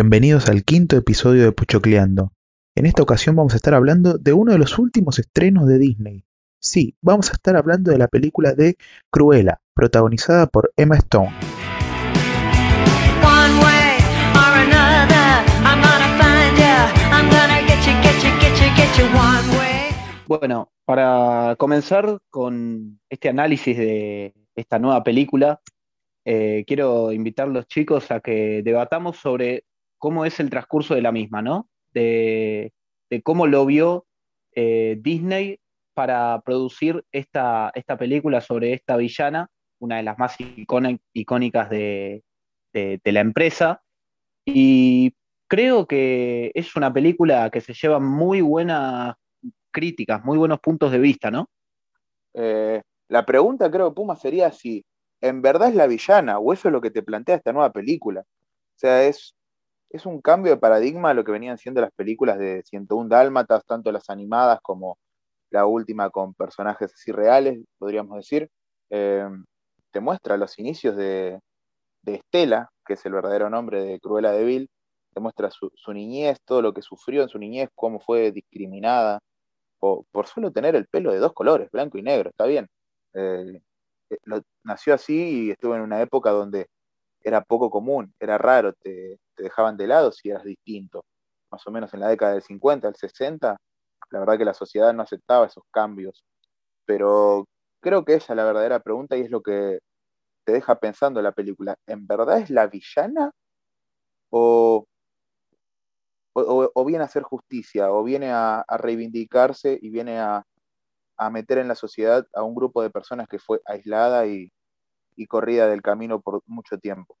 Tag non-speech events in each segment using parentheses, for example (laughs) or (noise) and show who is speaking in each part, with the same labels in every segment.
Speaker 1: Bienvenidos al quinto episodio de Puchocleando. En esta ocasión vamos a estar hablando de uno de los últimos estrenos de Disney. Sí, vamos a estar hablando de la película de Cruella, protagonizada por Emma Stone.
Speaker 2: Bueno, para comenzar con este análisis de esta nueva película, eh, quiero invitar a los chicos a que debatamos sobre cómo es el transcurso de la misma, ¿no? De, cómo lo vio eh, Disney para producir esta, esta película sobre esta villana, una de las más icóni- icónicas de, de- de la empresa. Y creo que es una película que se lleva muy buenas críticas, muy buenos puntos de vista, ¿no?
Speaker 3: Eh, la pregunta creo, Puma, sería si en verdad es la villana o eso es lo que te plantea esta nueva película. O sea, es, es un cambio de paradigma lo que venían siendo las películas de 101 Dálmatas, tanto las animadas como la última con personajes así reales, podríamos decir. Eh, te muestra los inicios de, Estela, que es el verdadero nombre de Cruella de Vil, te muestra su, niñez, todo lo que sufrió en su niñez, cómo fue discriminada por, solo tener el pelo de dos colores, blanco y negro, está bien. Eh, eh, nació así y estuvo en una época donde era poco común, era raro, te, dejaban de lado si eras distinto. Más o menos en la década del 50, del 60, la verdad que la sociedad no aceptaba esos cambios. Pero creo que esa es la verdadera pregunta y es lo que te deja pensando la película. ¿En verdad es la villana o, o, viene a hacer justicia o viene a, a reivindicarse y viene a, a meter en la sociedad a un grupo de personas que fue aislada y, y corrida del camino por mucho tiempo?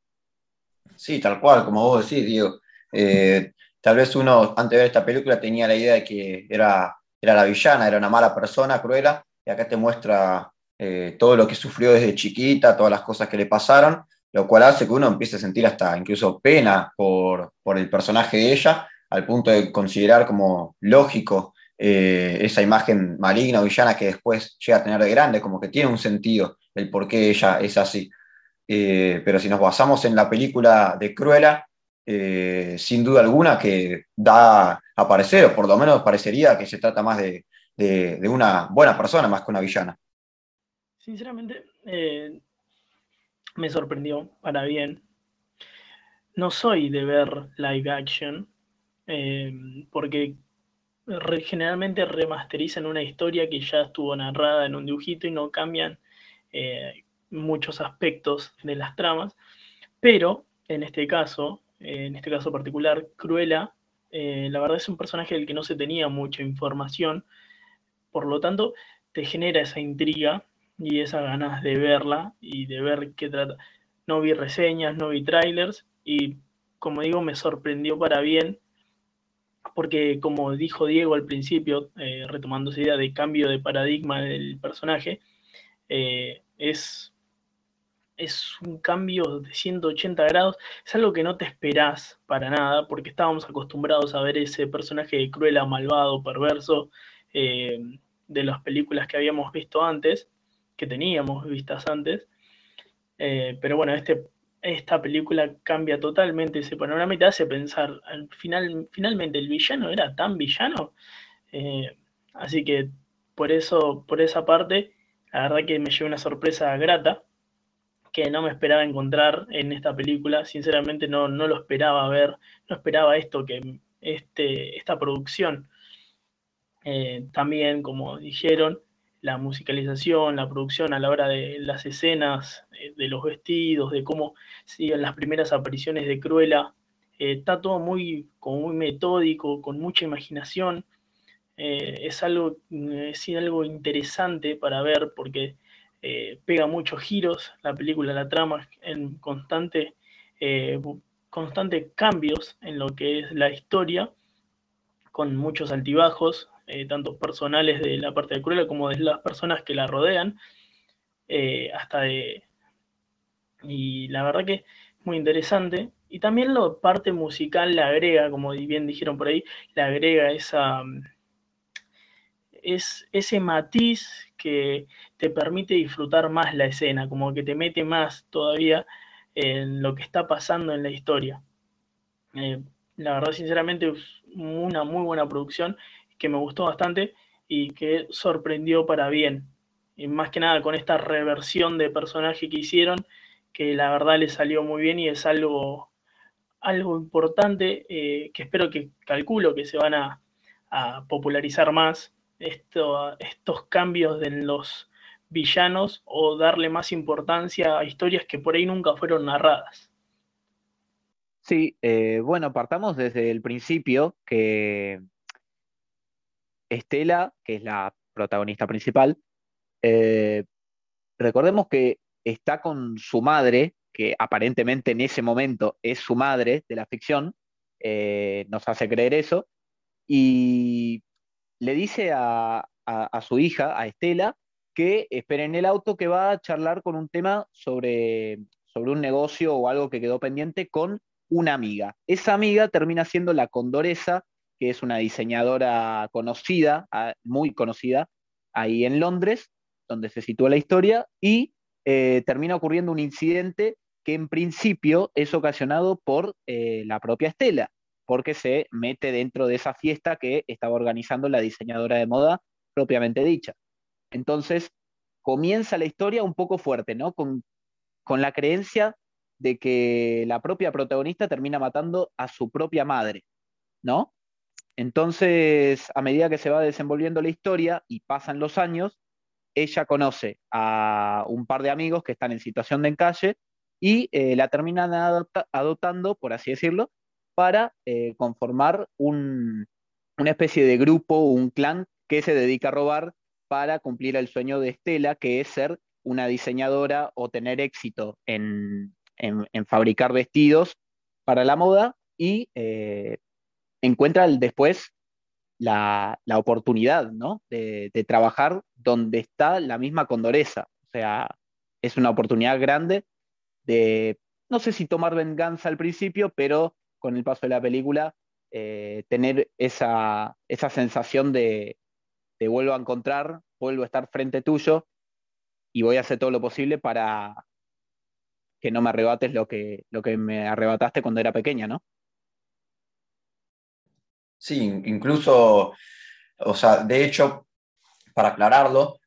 Speaker 4: Sí, tal cual, como vos decís, Diego. Eh, tal vez uno, antes de ver esta película, tenía la idea de que era, era la villana, era una mala persona, cruela, y acá te muestra eh, todo lo que sufrió desde chiquita, todas las cosas que le pasaron, lo cual hace que uno empiece a sentir hasta incluso pena por, por el personaje de ella, al punto de considerar como lógico eh, esa imagen maligna o villana que después llega a tener de grande, como que tiene un sentido el por qué ella es así. Eh, pero si nos basamos en la película de Cruella, eh, sin duda alguna que da a parecer, o por lo menos parecería que se trata más de, de- una buena persona más que una villana.
Speaker 5: Sinceramente, me sorprendió para bien. No soy de ver live action, porque generalmente remasterizan una historia que ya estuvo narrada en un dibujito y no cambian eh, muchos aspectos de las tramas. Pero en este caso, eh, en este caso particular, Cruella, eh, la verdad es un personaje del que no se tenía mucha información, por lo tanto, te genera esa intriga y esas ganas de verla y de ver qué trata. No vi reseñas, no vi trailers y como digo, me sorprendió para bien porque como dijo Diego al principio, eh, retomando esa idea de cambio de paradigma del personaje, eh, es, es un cambio de 180 grados, es algo que no te esperás para nada, porque estábamos acostumbrados a ver ese personaje cruel, malvado, perverso, eh, de las películas que habíamos visto antes, que teníamos vistas antes. Pero bueno, este, esta película cambia totalmente ese panorama y te hace pensar, al final, finalmente el villano era tan villano. Eh, así que por eso, por esa parte, la verdad que me llevé una sorpresa grata que no me esperaba encontrar en esta película. Sinceramente no, no lo esperaba ver, no esperaba esto, que este, esta producción. Eh, también, como dijeron, la musicalización, la producción a la hora de las escenas, eh, de los vestidos, de cómo siguen las primeras apariciones de Cruella, eh, está todo muy, muy metódico, con mucha imaginación. Eh, es algo, sí, algo interesante para ver porque pega muchos giros la película, la trama, en constante, constantes cambios en lo que es la historia, con muchos altibajos, eh, tanto personales de la parte de Cruella como de las personas que la rodean, eh, hasta de... Y la verdad que es muy interesante. Y también la parte musical le agrega, como bien dijeron por ahí, le agrega esa, es ese matiz que te permite disfrutar más la escena, como que te mete más todavía en lo que está pasando en la historia. Eh, la verdad, sinceramente, es una muy buena producción que me gustó bastante y que sorprendió para bien. Y más que nada con esta reversión de personaje que hicieron, que la verdad le salió muy bien y es algo, algo importante eh, que espero que calculo que se van a, popularizar más esto, estos cambios en los villanos o darle más importancia a historias que por ahí nunca fueron narradas.
Speaker 2: Sí, eh, bueno, partamos desde el principio que Estela, que es la protagonista principal, eh, recordemos que está con su madre, que aparentemente en ese momento es su madre de la ficción, eh, nos hace creer eso, y le dice a, a- su hija, a Estela, que espere en el auto que va a charlar con un tema sobre, sobre un negocio o algo que quedó pendiente con una amiga. Esa amiga termina siendo la Condoresa, que es una diseñadora conocida, ah, muy conocida, ahí en Londres, donde se sitúa la historia, y eh, termina ocurriendo un incidente que en principio es ocasionado por eh, la propia Estela, porque se mete dentro de esa fiesta que estaba organizando la diseñadora de moda propiamente dicha. Entonces, comienza la historia un poco fuerte, ¿no? Con, con la creencia de que la propia protagonista termina matando a su propia madre, ¿no? Entonces, a medida que se va desenvolviendo la historia y pasan los años, ella conoce a un par de amigos que están en situación de encalle y eh, la terminan adopta- adoptando, por así decirlo, para eh, conformar un- una especie de grupo, un clan que se dedica a robar para cumplir el sueño de Estela, que es ser una diseñadora o tener éxito en fabricar vestidos para la moda y eh, encuentra después la, la oportunidad, ¿no? De, trabajar donde está la misma Condoresa. O sea, es una oportunidad grande de, no sé si tomar venganza al principio, pero con el paso de la película, eh, tener esa, esa sensación de, de vuelvo a encontrar, vuelvo a estar frente tuyo y voy a hacer todo lo posible para que no me arrebates lo que, lo que me arrebataste cuando era pequeña, ¿no?
Speaker 4: Sí, incluso, o sea, de hecho, para aclararlo,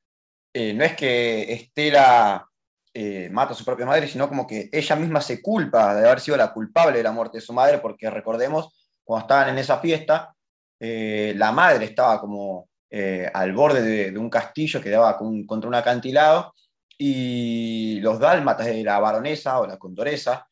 Speaker 4: eh, no es que Estela eh, mata a su propia madre, sino como que ella misma se culpa de haber sido la culpable de la muerte de su madre, porque recordemos, cuando estaban en esa fiesta, eh, la madre estaba como al borde de, un castillo que daba con- contra un acantilado, y los dálmatas de la baronesa o la condoresa,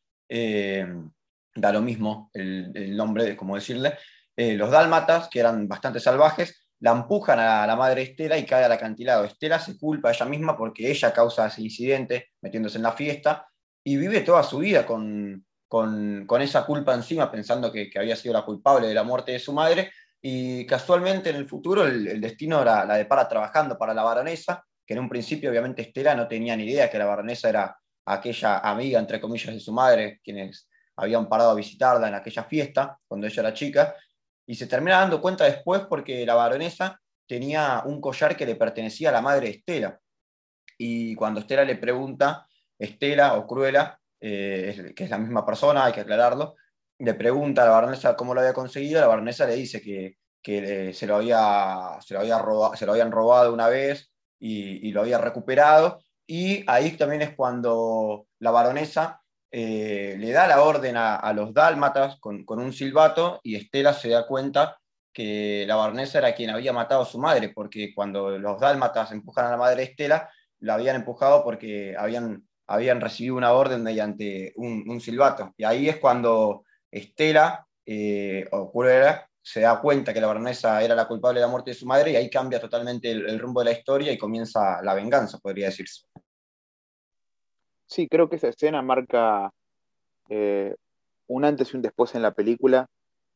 Speaker 4: da lo mismo el, el nombre, como decirle, eh, los dálmatas, que eran bastante salvajes, la empujan a la madre Estela y cae al acantilado. Estela se culpa a ella misma porque ella causa ese incidente metiéndose en la fiesta y vive toda su vida con, con, con esa culpa encima, pensando que, había sido la culpable de la muerte de su madre. Y casualmente en el futuro el, el destino la, la depara trabajando para la baronesa, que en un principio obviamente Estela no tenía ni idea que la baronesa era aquella amiga, entre comillas, de su madre, quienes habían parado a visitarla en aquella fiesta cuando ella era chica, y se termina dando cuenta después porque la baronesa tenía un collar que le pertenecía a la madre de Estela. Y cuando Estela le pregunta, Estela o Cruella, eh, que es la misma persona, hay que aclararlo, le pregunta a la baronesa cómo lo había conseguido, la baronesa le dice que, que, eh, se, lo había, se, lo había se lo habían robado una vez y lo había recuperado. Y ahí también es cuando la baronesa eh, le da la orden a, los dálmatas con, un silbato y Estela se da cuenta que la baronesa era quien había matado a su madre, porque cuando los dálmatas empujan a la madre Estela, la habían empujado porque habían, recibido una orden mediante un, un silbato. Y ahí es cuando Estela eh, o se da cuenta que la baronesa era la culpable de la muerte de su madre y ahí cambia totalmente el rumbo de la historia y comienza la venganza, podría decirse.
Speaker 3: Sí, creo que esa escena marca eh, un antes y un después en la película.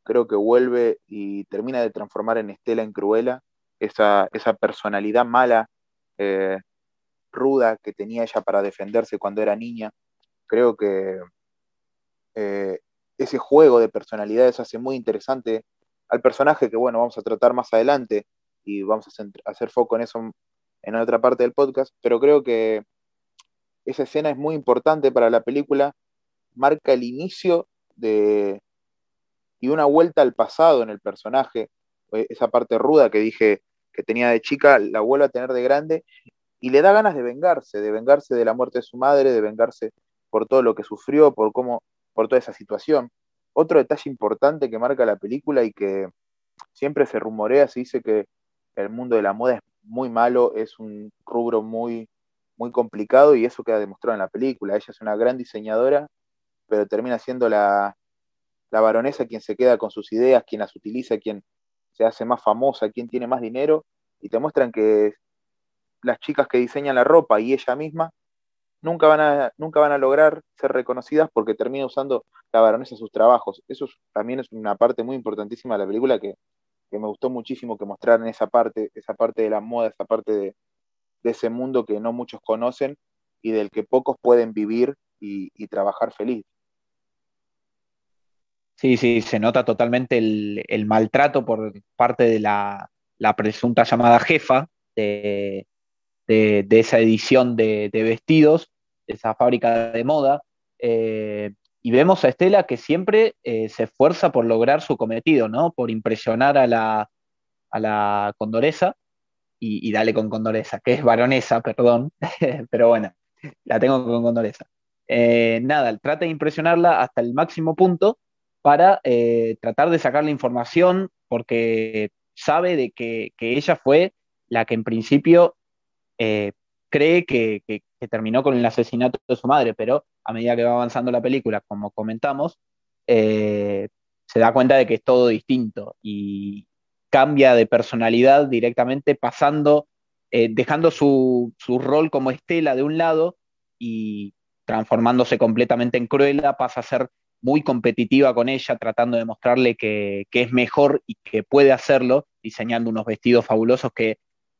Speaker 3: Creo que vuelve y termina de transformar en Estela en Cruella esa, esa personalidad mala, eh, ruda que tenía ella para defenderse cuando era niña. Creo que eh, ese juego de personalidades hace muy interesante al personaje que, bueno, vamos a tratar más adelante y vamos a hacer foco en eso en otra parte del podcast, pero creo que esa escena es muy importante para la película, marca el inicio de, y una vuelta al pasado en el personaje, eh, esa parte ruda que dije que tenía de chica, la vuelve a tener de grande y le da ganas de vengarse, de vengarse de la muerte de su madre, de vengarse por todo lo que sufrió, por cómo, por toda esa situación. Otro detalle importante que marca la película y que siempre se rumorea, se dice que el mundo de la moda es muy malo, es un rubro muy, muy complicado y eso queda demostrado en la película. Ella es una gran diseñadora, pero termina siendo la, la baronesa quien se queda con sus ideas, quien las utiliza, quien se hace más famosa, quien tiene más dinero, y te muestran que las chicas que diseñan la ropa y ella misma nunca van a, nunca van a lograr ser reconocidas porque termina usando la baronesa sus trabajos. Eso también es una parte muy importantísima de la película que, que, me gustó muchísimo que mostraran esa parte, esa parte de la moda, esa parte de, de ese mundo que no muchos conocen y del que pocos pueden vivir y, trabajar feliz.
Speaker 2: Sí, sí, se nota totalmente el, maltrato por parte de la, presunta llamada jefa de, de, de esa edición de, de, vestidos, esa fábrica de moda. Eh, y vemos a Estela que siempre eh, se esfuerza por lograr su cometido, ¿no? Por impresionar a la, a la condoresa, y, dale con condoresa, que es baronesa, perdón, (laughs) pero bueno, la tengo con condoresa. Eh, nada, trata de impresionarla hasta el máximo punto para eh, tratar de sacar la información porque sabe de que, que, ella fue la que en principio eh, cree que, que, que, terminó con el asesinato de su madre, pero a medida que va avanzando la película, como comentamos, se da cuenta de que es todo distinto y cambia de personalidad directamente pasando, eh, dejando su, su rol como Estela de un lado y transformándose completamente en Cruella, pasa a ser muy competitiva con ella, tratando de mostrarle que, que, es mejor y que puede hacerlo, diseñando unos vestidos fabulosos que,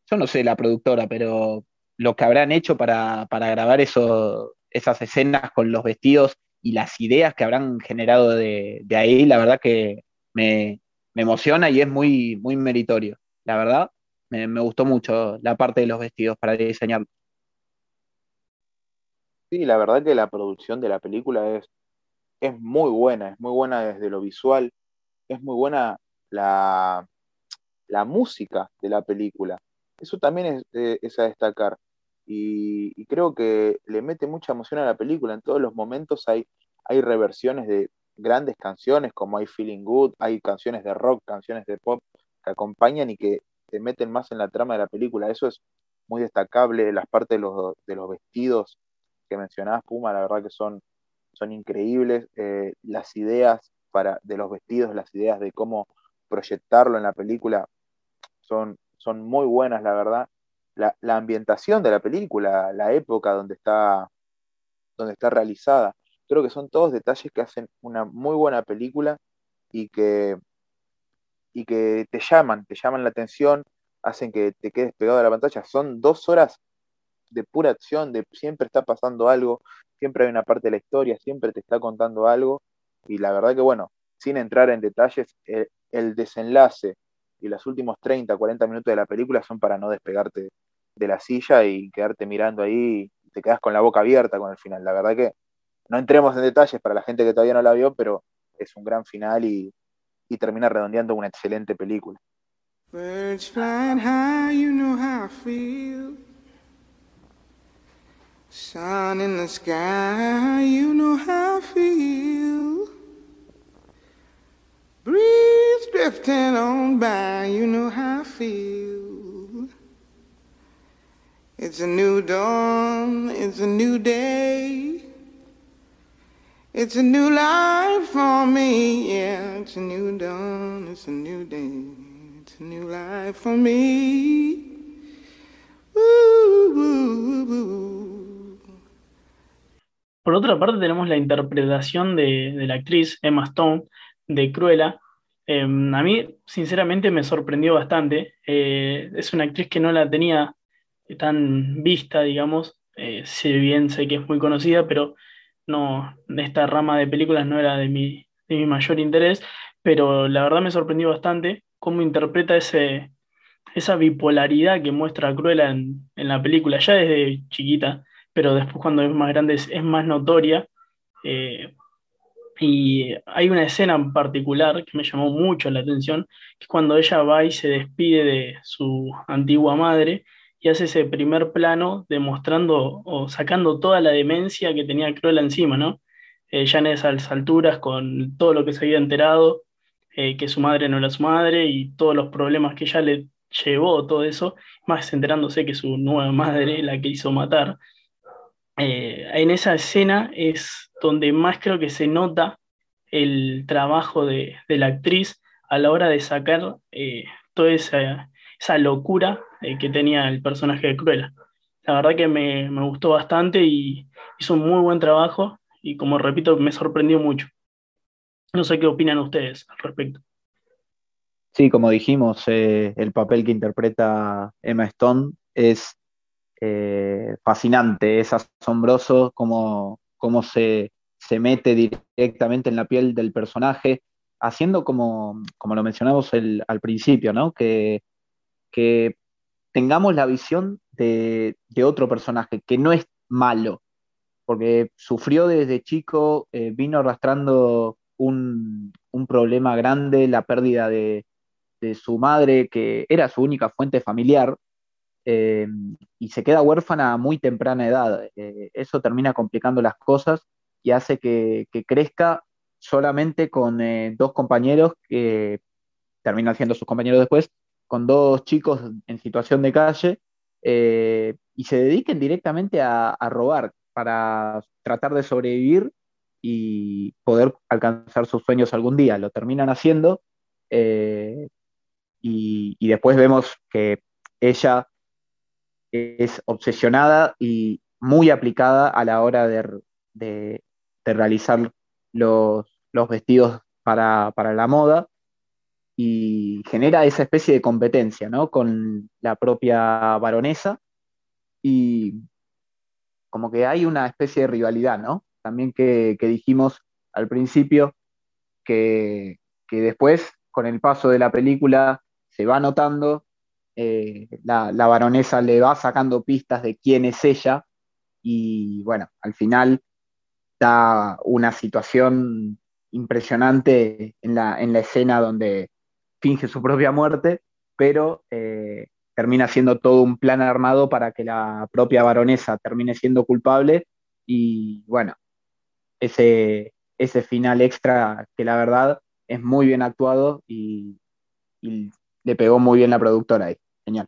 Speaker 2: yo no sé la productora, pero lo que habrán hecho para, para grabar esas escenas con los vestidos y las ideas que habrán generado de, de ahí, la verdad que me, me, emociona y es muy, muy meritorio. La verdad, me, gustó mucho la parte de los vestidos para diseñar.
Speaker 3: Sí, la verdad que la producción de la película es es muy buena, es muy buena desde lo visual, es muy buena la, la música de la película. Eso también es, eh, a destacar. Y, y, creo que le mete mucha emoción a la película. En todos los momentos hay, hay reversiones de grandes canciones, como hay Feeling Good, hay canciones de rock, canciones de pop que acompañan y que te meten más en la trama de la película. Eso es muy destacable. Las partes de los, de los vestidos que mencionabas, Puma, la verdad que son son increíbles, eh, las ideas para, de los vestidos, las ideas de cómo proyectarlo en la película son, son muy buenas, la verdad. La, la, ambientación de la película, la época donde está, donde está realizada, creo que son todos detalles que hacen una muy buena película y que, y que te llaman, te llaman la atención, hacen que te quedes pegado a la pantalla. Son dos horas de pura acción, de siempre está pasando algo, siempre hay una parte de la historia, siempre te está contando algo, y la verdad que bueno, sin entrar en detalles, el, el desenlace y los últimos 30, 40 minutos de la película son para no despegarte de la silla y quedarte mirando ahí, y te quedas con la boca abierta con el final. La verdad que no entremos en detalles para la gente que todavía no la vio, pero es un gran final y, y termina redondeando una excelente película. Birds flying high, you know how I feel. Sun in the sky, you know how I feel. Breeze drifting on by, you know how I feel. It's a new dawn, it's a new day. It's a new life for me, yeah. It's a new dawn, it's a new day. It's a new life for me.
Speaker 5: Por otra parte, tenemos la interpretación de, de la actriz Emma Stone de Cruella. Eh, a mí, sinceramente, me sorprendió bastante. Eh, es una actriz que no la tenía tan vista, digamos. Eh, si bien sé que es muy conocida, pero no, esta rama de películas no era de mi, de mi mayor interés. Pero la verdad me sorprendió bastante cómo interpreta ese, esa bipolaridad que muestra Cruella en, en la película, ya desde chiquita pero después cuando es más grande es, es más notoria. Eh, Y hay una escena en particular que me llamó mucho la atención, que cuando ella va y se despide de su antigua madre y hace ese primer plano demostrando o sacando toda la demencia que tenía Cruella encima, ¿no? Eh, ya en esas alturas, con todo lo que se había enterado, eh, que su madre no era su madre y todos los problemas que ella le llevó, todo eso, más enterándose que su nueva madre la que hizo matar. Eh, en esa escena es donde más creo que se nota el trabajo de, de la actriz a la hora de sacar toda esa, esa locura eh, que tenía el personaje de Cruella. La verdad que me, me gustó bastante y hizo un muy buen trabajo y como repito, me sorprendió mucho. No sé qué opinan ustedes al respecto.
Speaker 2: Sí, como dijimos, eh, el papel que interpreta Emma Stone es eh, fascinante, es asombroso cómo, cómo se, se mete directamente en la piel del personaje, haciendo como, como lo mencionamos al principio, ¿no? Que, que tengamos la visión de, otro personaje, que no es malo, porque sufrió desde chico, eh, vino arrastrando un, un problema grande, la pérdida de, de su madre, que era su única fuente familiar, eh, y se queda huérfana a muy temprana edad. Eh, eso termina complicando las cosas y hace que, que crezca solamente con dos compañeros que terminan siendo sus compañeros después, con dos chicos en situación de calle, eh, y se dediquen directamente a, robar para tratar de sobrevivir y poder alcanzar sus sueños algún día. Lo terminan haciendo eh, y, y después vemos que ella es obsesionada y muy aplicada a la hora de, de- de realizar los, los vestidos para, para la moda y genera esa especie de competencia, ¿no? Con la propia baronesa y como que hay una especie de rivalidad, ¿no? También que, dijimos al principio que, que después, con el paso de la película, se va notando, eh, la, la baronesa le va sacando pistas de quién es ella y bueno, al final da una situación impresionante en la, en la escena donde finge su propia muerte, pero eh, termina siendo todo un plan armado para que la propia baronesa termine siendo culpable y bueno, ese, ese final extra que la verdad es muy bien actuado y, le pegó muy bien la productora ahí. Genial.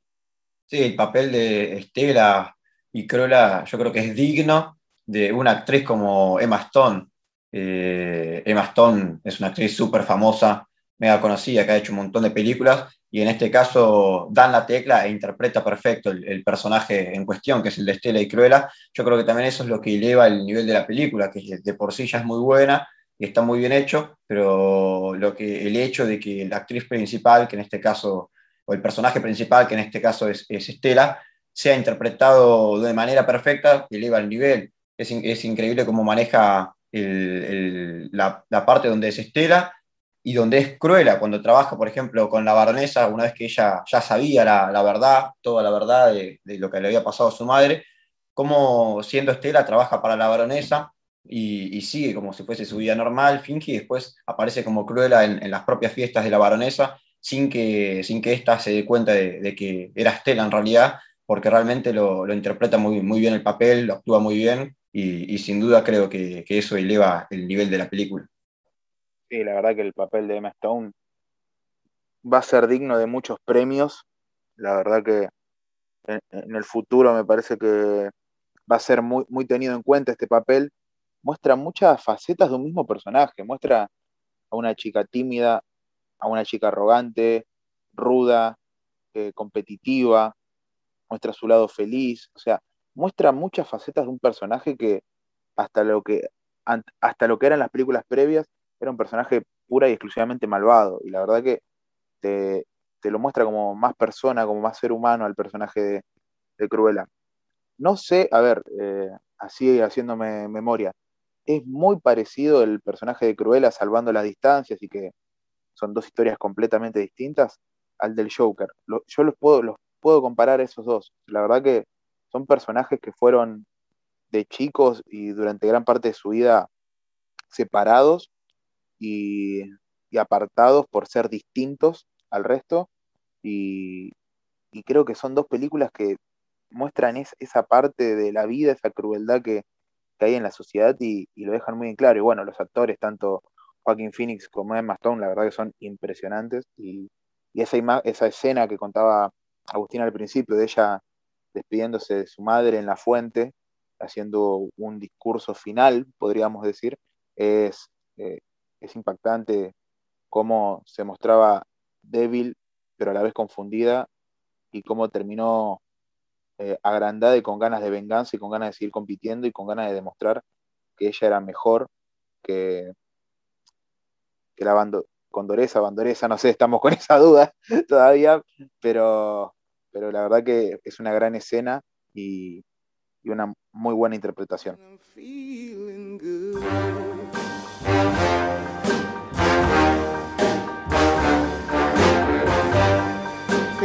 Speaker 4: Sí, el papel de Estela y Cruella yo creo que es digno de una actriz como Emma Stone. Eh, Emma Stone es una actriz súper famosa, mega conocida, que ha hecho un montón de películas y en este caso dan la tecla e interpreta perfecto el, personaje en cuestión, que es el de Estela y Cruella. Yo creo que también eso es lo que eleva el nivel de la película, que de por sí ya es muy buena y está muy bien hecho, pero lo que, el hecho de que la actriz principal, que en este caso, o el personaje principal, que en este caso es, es Estela, sea interpretado de manera perfecta, eleva el nivel. Es, es increíble cómo maneja la parte donde es Estela y donde es Cruella, cuando trabaja, por ejemplo, con la baronesa, una vez que ella ya sabía la, verdad, toda la verdad de, lo que le había pasado a su madre, cómo siendo Estela trabaja para la baronesa y, y sigue como si fuese su vida normal, finge y después aparece como Cruella en, las propias fiestas de la baronesa sin que, sin que ésta se dé cuenta de, que era Estela en realidad, porque realmente lo, interpreta muy, muy bien el papel, lo actúa muy bien y, sin duda creo que eso eleva el nivel de la película.
Speaker 3: Sí, la verdad que el papel de Emma Stone va a ser digno de muchos premios. La verdad que en, el futuro me parece que va a ser muy, muy tenido en cuenta este papel. Muestra muchas facetas de un mismo personaje. Muestra a una chica tímida, a una chica arrogante, ruda, eh, competitiva, muestra su lado feliz. O sea, muestra muchas facetas de un personaje que hasta lo que, hasta lo que eran las películas previas era un personaje pura y exclusivamente malvado. Y la verdad que te, te lo muestra como más persona, como más ser humano al personaje de, de Cruella. No sé, a ver, eh, así haciéndome memoria, es muy parecido el personaje de Cruella salvando las distancias y que son dos historias completamente distintas al del Joker. Yo los puedo, los puedo comparar esos dos. La verdad que son personajes que fueron de chicos y durante gran parte de su vida separados y, apartados por ser distintos al resto. Y, creo que son dos películas que muestran es- esa parte de la vida, esa crueldad que, que hay en la sociedad y, lo dejan muy en claro. Y bueno, los actores, tanto Joaquin Phoenix como Emma Stone, la verdad que son impresionantes. Y, esa, esa escena que contaba Agustín al principio, de ella despidiéndose de su madre en la fuente, haciendo un discurso final, podríamos decir, es, eh, es impactante cómo se mostraba débil, pero a la vez confundida, y cómo terminó eh, agrandada y con ganas de venganza y con ganas de seguir compitiendo y con ganas de demostrar que ella era mejor que, que la bando Condoresa, Bandoresa, no sé, estamos con (laughs) esa duda todavía, pero, pero la verdad que es una gran escena y, y una muy buena interpretación.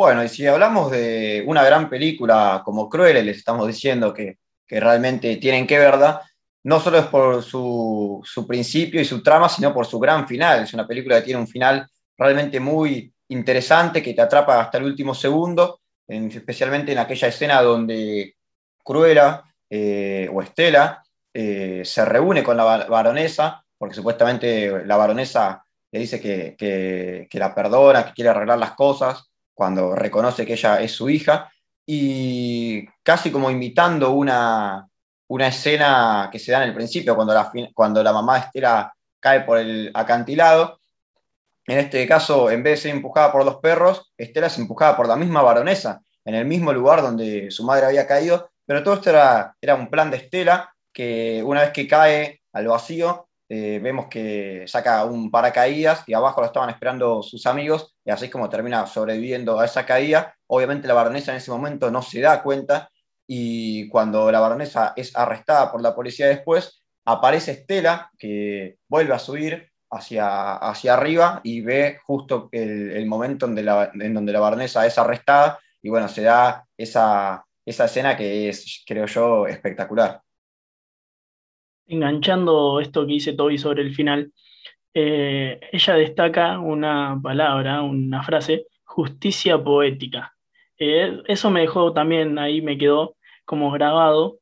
Speaker 4: Bueno, y si hablamos de una gran película como Cruella, y les estamos diciendo que, que realmente tienen que verla, no solo es por su, su principio y su trama, sino por su gran final. Es una película que tiene un final realmente muy interesante, que te atrapa hasta el último segundo, en- especialmente en aquella escena donde Cruella eh, o Estela eh, se reúne con la ba- baronesa, porque supuestamente la baronesa le dice que- que la perdona, que quiere arreglar las cosas, cuando reconoce que ella es su hija, y casi como imitando una, una escena que se da en el principio, cuando la, cuando la mamá Estela cae por el acantilado. En este caso, en vez de ser empujada por los perros, Estela es empujada por la misma baronesa, en el mismo lugar donde su madre había caído, pero todo esto era, era un plan de Estela, que una vez que cae al vacío, eh, vemos que saca un paracaídas y abajo lo estaban esperando sus amigos, y así es como termina sobreviviendo a esa caída. Obviamente la baronesa en ese momento no se da cuenta, y cuando la baronesa es arrestada por la policía después, aparece Estela, que vuelve a subir hacia, hacia arriba y ve justo el, momento en, en donde la baronesa es arrestada, y bueno, se da esa, esa escena que es, creo yo, espectacular.
Speaker 5: Enganchando esto que dice Toby sobre el final, eh, ella destaca una palabra, una frase, justicia poética. Eh, eso me dejó también, ahí me quedó como grabado,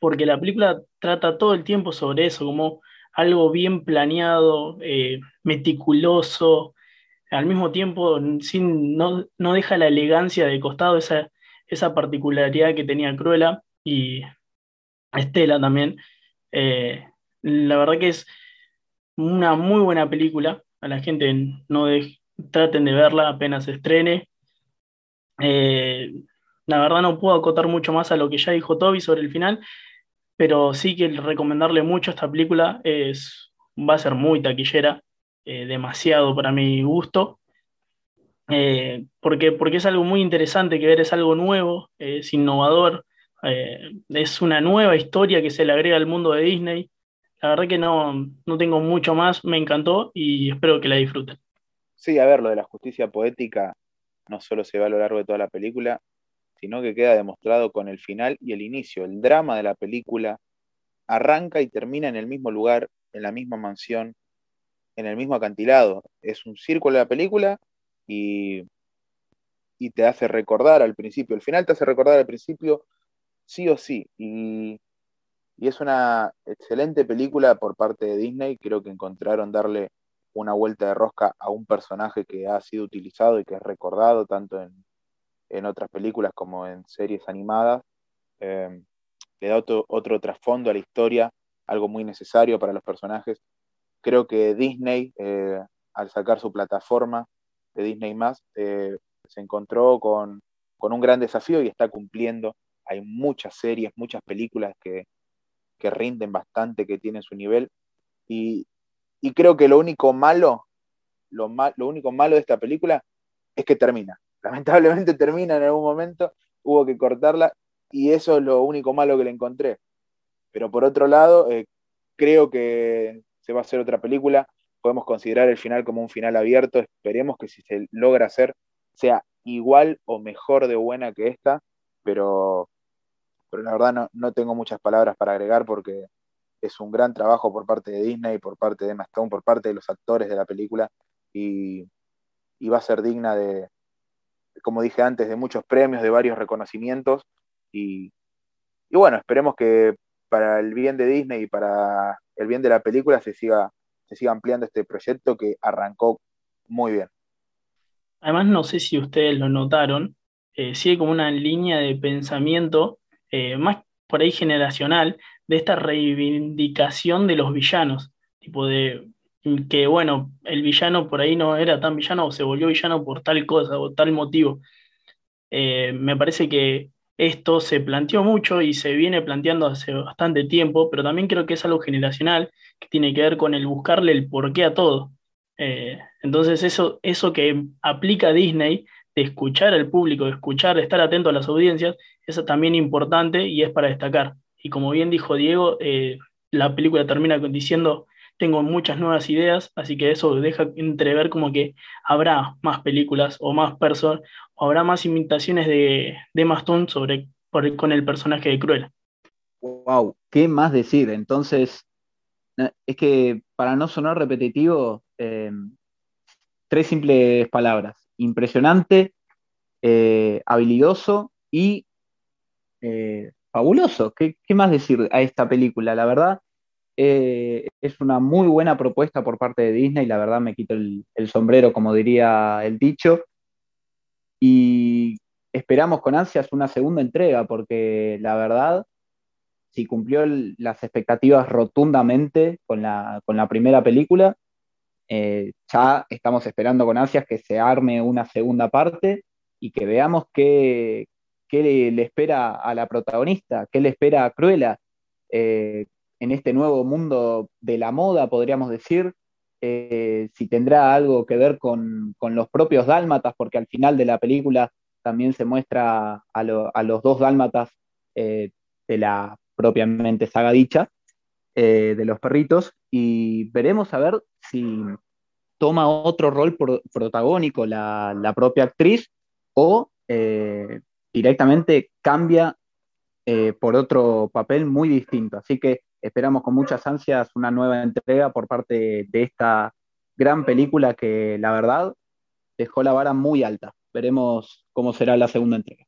Speaker 5: porque la película trata todo el tiempo sobre eso, como algo bien planeado, eh, meticuloso, al mismo tiempo sin, no, no deja la elegancia de costado, esa, esa particularidad que tenía Cruella y Estela también. Eh, la verdad que es una muy buena película. A la gente no de- traten de verla apenas estrene. Eh, la verdad no puedo acotar mucho más a lo que ya dijo Toby sobre el final, pero sí que recomendarle mucho esta película. Es, va a ser muy taquillera, eh, demasiado para mi gusto. Porque, porque es algo muy interesante que ver, es algo nuevo, es innovador, eh, es una nueva historia que se le agrega al mundo de Disney. La verdad que no, no tengo mucho más, me encantó y espero que la disfruten.
Speaker 3: Sí, a ver, lo de la justicia poética no solo se ve a lo largo de toda la película, sino que queda demostrado con el final y el inicio. El drama de la película arranca y termina en el mismo lugar, en la misma mansión, en el mismo acantilado. Es un círculo de la película y, y te hace recordar al principio. El final te hace recordar al principio sí o sí. Y, y es una excelente película por parte de Disney. Creo que encontraron darle una vuelta de rosca a un personaje que ha sido utilizado y que es recordado tanto en, en otras películas como en series animadas. Eh, le da otro, otro trasfondo a la historia, algo muy necesario para los personajes. Creo que Disney, eh, al sacar su plataforma de Disney eh, se encontró con, con un gran desafío y está cumpliendo. Hay muchas series, muchas películas que, que rinden bastante, que tienen su nivel. Y, y creo que lo único malo, lo, ma- lo único malo de esta película es que termina. (laughs) Lamentablemente termina en algún momento, hubo que cortarla y eso es lo único malo que le encontré. Pero por otro lado, eh, creo que se va a hacer otra película, podemos considerar el final como un final abierto, esperemos que si se logra hacer sea igual o mejor de buena que esta, pero, pero la verdad no, no tengo muchas palabras para agregar porque es un gran trabajo por parte de Disney, por parte de Emma por parte de los actores de la película y, y va a ser digna de, como dije antes, de muchos premios, de varios reconocimientos y, y bueno, esperemos que para el bien de Disney y para el bien de la película se siga, se siga ampliando este proyecto que arrancó muy bien.
Speaker 5: Además, no sé si ustedes lo notaron, eh, sigue como una línea de pensamiento eh, más por ahí generacional de esta reivindicación de los villanos, tipo de que bueno, el villano por ahí no era tan villano o se volvió villano por tal cosa o tal motivo. Eh, me parece que esto se planteó mucho y se viene planteando hace bastante tiempo, pero también creo que es algo generacional que tiene que ver con el buscarle el porqué a todo. Eh, entonces eso, eso que aplica Disney, escuchar al público, de escuchar, de estar atento a las audiencias, eso también importante y es para destacar. Y como bien dijo Diego, eh, la película termina diciendo, tengo muchas nuevas ideas, así que eso deja entrever como que habrá más películas o más personas, o habrá más imitaciones de, de Maston sobre, con el personaje de Cruella.
Speaker 2: Wow, ¿qué más decir? Entonces, es que para no sonar repetitivo, eh, tres simples palabras. Impresionante, eh, habilidoso y eh, fabuloso. ¿Qué, más decir a esta película? La verdad, eh, es una muy buena propuesta por parte de Disney. La verdad, me quito el, sombrero, como diría el dicho. Y esperamos con ansias una segunda entrega, porque la verdad, si cumplió las expectativas rotundamente con la primera película, eh, ya estamos esperando con ansias que se arme una segunda parte y que veamos qué, qué le, espera a la protagonista, qué le espera a Cruella eh, en este nuevo mundo de la moda, podríamos decir, eh, si tendrá algo que ver con, con los propios dálmatas, porque al final de la película también se muestra a, a los dos dálmatas de la propiamente saga dicha, eh, de los perritos, y veremos a ver si toma otro rol pro- protagónico la, la propia actriz o eh, directamente cambia eh, por otro papel muy distinto. Así que esperamos con muchas ansias una nueva entrega por parte de esta gran película que la verdad dejó la vara muy alta. Veremos cómo será la segunda entrega.